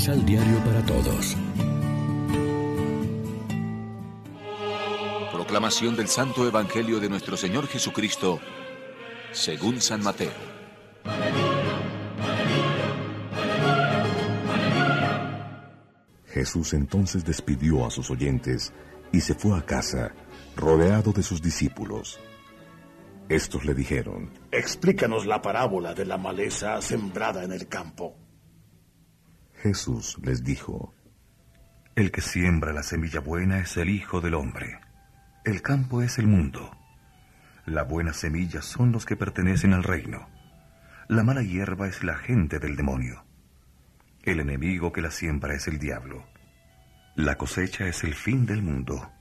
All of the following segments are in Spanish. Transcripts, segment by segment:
Misal Diario para Todos. Proclamación del Santo Evangelio de nuestro Señor Jesucristo, según San Mateo. Jesús entonces despidió a sus oyentes y se fue a casa, rodeado de sus discípulos. Estos le dijeron, Explícanos la parábola de la maleza sembrada en el campo. Jesús les dijo, El que siembra la semilla buena es el Hijo del Hombre. El campo es el mundo. La buena semilla son los que pertenecen al reino. La mala hierba es la gente del demonio. El enemigo que la siembra es el diablo. La cosecha es el fin del mundo.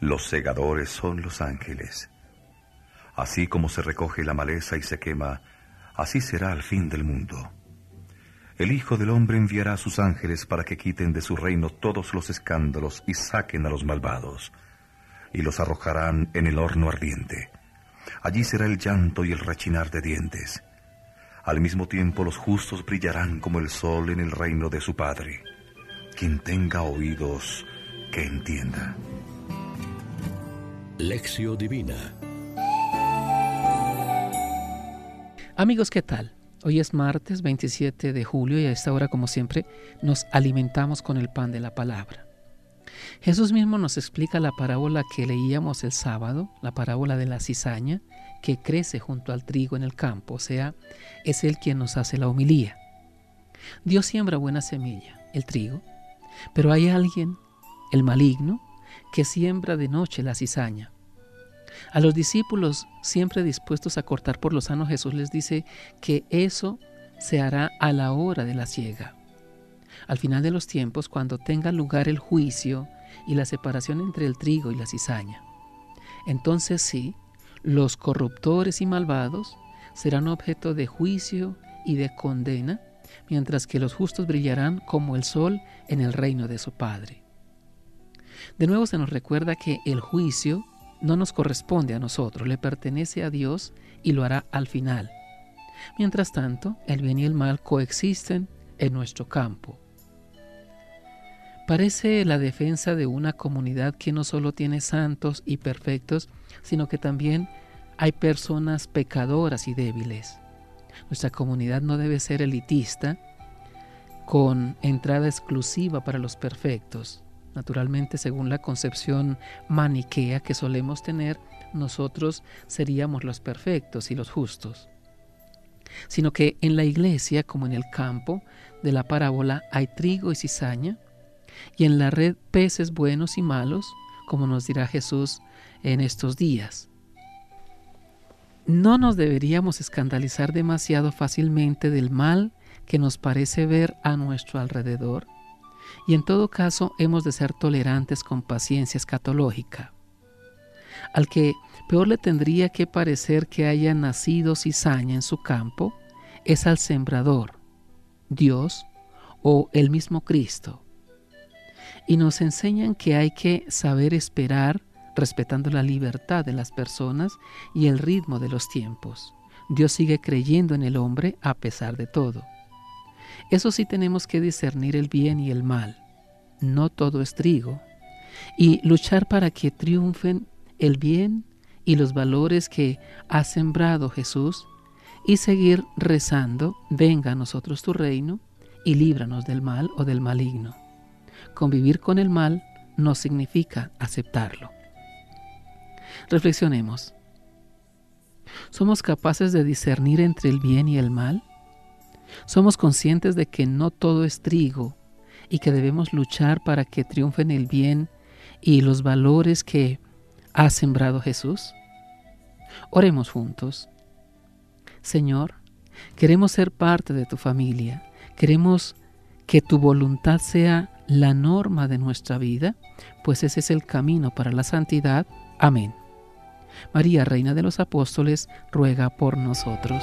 Los segadores son los ángeles. Así como se recoge la maleza y se quema, así será al fin del mundo. El Hijo del Hombre enviará a sus ángeles para que quiten de su reino todos los escándalos y saquen a los malvados, y los arrojarán en el horno ardiente. Allí será el llanto y el rechinar de dientes. Al mismo tiempo los justos brillarán como el sol en el reino de su Padre. Quien tenga oídos, que entienda. Lección Divina Amigos, ¿qué tal? Hoy es martes 27 de julio y a esta hora, como siempre, nos alimentamos con el pan de la palabra. Jesús mismo nos explica la parábola que leíamos el sábado, la parábola de la cizaña, que crece junto al trigo en el campo, o sea, es Él quien nos hace la homilía. Dios siembra buena semilla, el trigo, pero hay alguien, el maligno, que siembra de noche la cizaña, a los discípulos, siempre dispuestos a cortar por lo sano, Jesús les dice que eso se hará a la hora de la ciega. Al final de los tiempos, cuando tenga lugar el juicio y la separación entre el trigo y la cizaña. Entonces sí, los corruptores y malvados serán objeto de juicio y de condena, mientras que los justos brillarán como el sol en el reino de su Padre. De nuevo se nos recuerda que el juicio no nos corresponde a nosotros, le pertenece a Dios y lo hará al final. Mientras tanto, el bien y el mal coexisten en nuestro campo. Parece la defensa de una comunidad que no solo tiene santos y perfectos, sino que también hay personas pecadoras y débiles. Nuestra comunidad no debe ser elitista, con entrada exclusiva para los perfectos. Naturalmente, según la concepción maniquea que solemos tener, nosotros seríamos los perfectos y los justos. Sino que en la iglesia, como en el campo de la parábola, hay trigo y cizaña, y en la red peces buenos y malos, como nos dirá Jesús en estos días. No nos deberíamos escandalizar demasiado fácilmente del mal que nos parece ver a nuestro alrededor, y en todo caso hemos de ser tolerantes con paciencia escatológica. Al que peor le tendría que parecer que haya nacido cizaña en su campo es al sembrador, Dios o el mismo Cristo. Y nos enseñan que hay que saber esperar respetando la libertad de las personas y el ritmo de los tiempos. Dios sigue creyendo en el hombre a pesar de todo. Eso sí tenemos que discernir el bien y el mal. No todo es trigo. Y luchar para que triunfen el bien y los valores que ha sembrado Jesús y seguir rezando, venga a nosotros tu reino y líbranos del mal o del maligno. Convivir con el mal no significa aceptarlo. Reflexionemos. ¿Somos capaces de discernir entre el bien y el mal? Somos conscientes de que no todo es trigo y que debemos luchar para que triunfen el bien y los valores que ha sembrado Jesús. Oremos juntos. Señor, queremos ser parte de tu familia. Queremos que tu voluntad sea la norma de nuestra vida, pues ese es el camino para la santidad. Amén. María, Reina de los Apóstoles, ruega por nosotros.